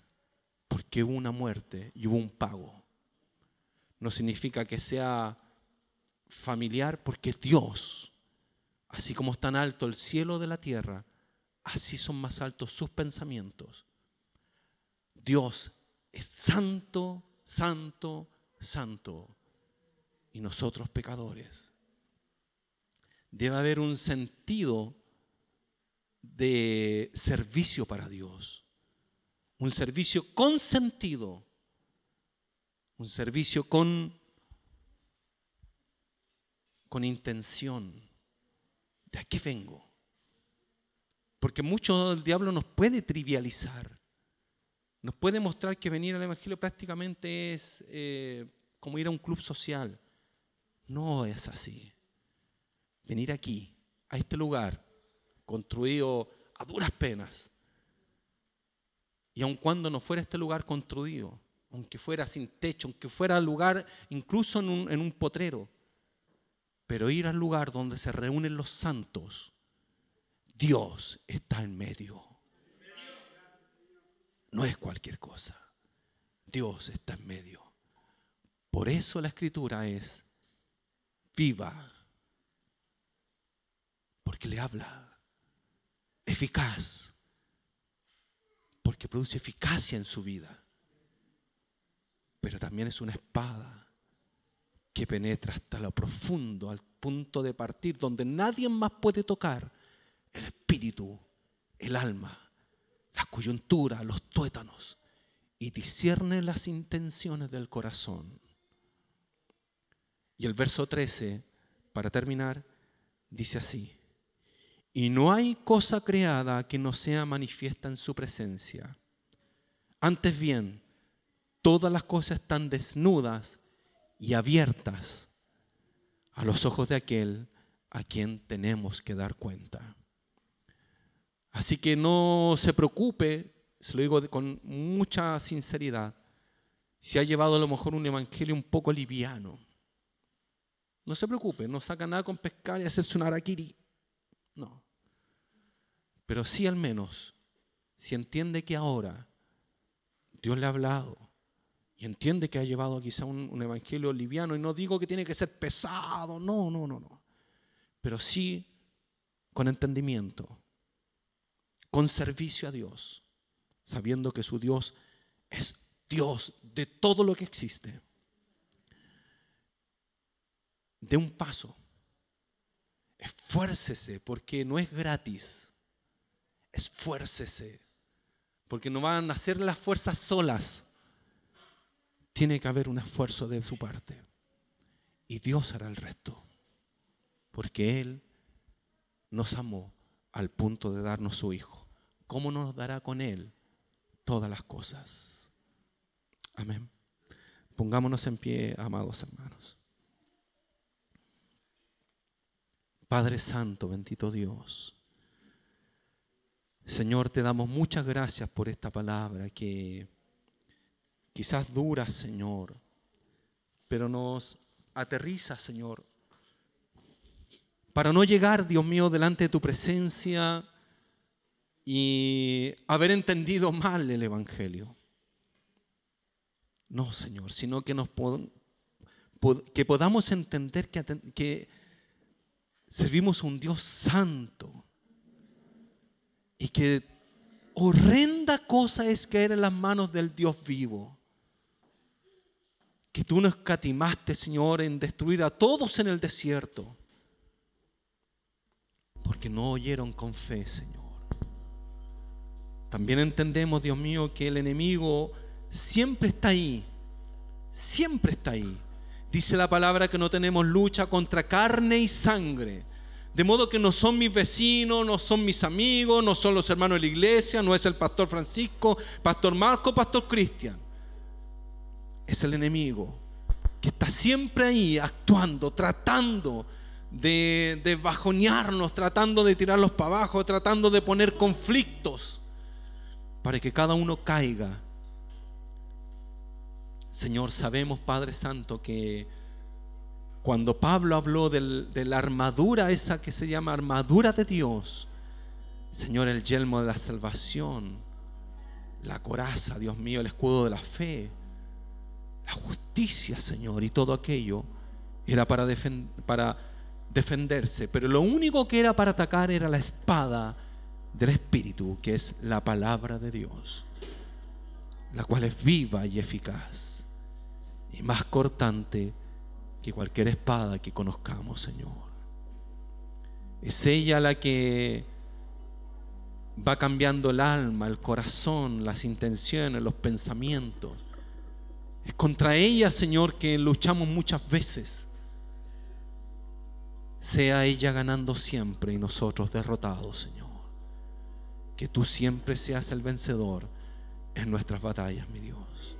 porque hubo una muerte y hubo un pago. No significa que sea familiar, porque Dios, así como es tan alto el cielo de la tierra, así son más altos sus pensamientos Dios es santo, santo, santo. Y nosotros pecadores. Debe haber un sentido de servicio para Dios. Un servicio con sentido. Un servicio con, con intención. ¿De aquí vengo? Porque mucho el diablo nos puede trivializar nos puede mostrar que venir al Evangelio prácticamente es eh, como ir a un club social. No es así. Venir aquí, a este lugar, construido a duras penas, y aun cuando no fuera este lugar construido, aunque fuera sin techo, aunque fuera lugar incluso en un, en un potrero, pero ir al lugar donde se reúnen los santos, Dios está en medio no es cualquier cosa. Dios está en medio. Por eso la escritura es viva, porque le habla, eficaz, porque produce eficacia en su vida, pero también es una espada que penetra hasta lo profundo, al punto de partir, donde nadie más puede tocar el espíritu, el alma, las coyunturas, los tuétanos, y discierne las intenciones del corazón. Y el verso 13, para terminar, dice así, y no hay cosa creada que no sea manifiesta en su presencia. Antes bien, todas las cosas están desnudas y abiertas a los ojos de aquel a quien tenemos que dar cuenta. Así que no se preocupe, se lo digo con mucha sinceridad, si ha llevado a lo mejor un evangelio un poco liviano. No se preocupe, no saca nada con pescar y hacerse un araquiri. No. Pero sí al menos, si entiende que ahora Dios le ha hablado, y entiende que ha llevado quizá un, evangelio liviano, y no digo que tiene que ser pesado, no, no, no, no, pero sí con entendimiento, con servicio a Dios, sabiendo que su Dios es Dios de todo lo que existe. De un paso, esfuércese, porque no es gratis, esfuércese, porque no van a hacer las fuerzas solas tiene que haber un esfuerzo de su parte. Y Dios hará el resto. Porque Él nos amó al punto de darnos su Hijo. ¿Cómo nos dará con Él todas las cosas? Amén. Pongámonos en pie, amados hermanos. Padre Santo, bendito Dios. Señor, te damos muchas gracias por esta palabra que quizás dura, Señor, pero nos aterriza, Señor, para no llegar, Dios mío, delante de tu presencia y haber entendido mal el Evangelio. No, Señor, sino que, nos que podamos entender que, servimos a un Dios santo y que horrenda cosa es caer en las manos del Dios vivo que tú no escatimaste, Señor, en destruir a todos en el desierto, porque no oyeron con fe, Señor. También entendemos, Dios mío, que el enemigo siempre está ahí, siempre está ahí. Dice la palabra que no tenemos lucha contra carne y sangre. De modo que no son mis vecinos, no son mis amigos, no son los hermanos de la iglesia, no es el pastor Francisco, pastor Marco, pastor Cristian es el enemigo que está siempre ahí actuando, tratando de, bajonearnos, tratando de tirarlos para abajo, tratando de poner conflictos para que cada uno caiga. Señor, sabemos, Padre Santo, que cuando Pablo habló de la armadura, esa que se llama armadura de Dios, Señor, el yelmo de la salvación, la coraza, Dios mío, el escudo de la fe, la justicia, Señor, y todo aquello era para, para defenderse, pero lo único que era para atacar era la espada del Espíritu, que es la palabra de Dios, la cual es viva y eficaz, y más cortante que cualquier espada que conozcamos, Señor. Es ella la que va cambiando el alma, el corazón, las intenciones, los pensamientos es contra ella, Señor, que luchamos muchas veces. Sea ella ganando siempre y nosotros derrotados, Señor. Que tú siempre seas el vencedor en nuestras batallas, mi Dios.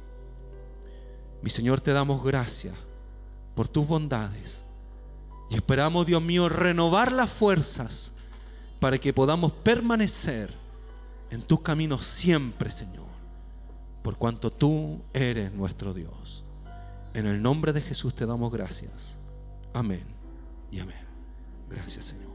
Mi Señor, te damos gracias por tus bondades. Y esperamos, Dios mío, renovar las fuerzas para que podamos permanecer en tus caminos siempre, Señor por cuanto tú eres nuestro Dios. En el nombre de Jesús te damos gracias. Amén y amén. Gracias Señor.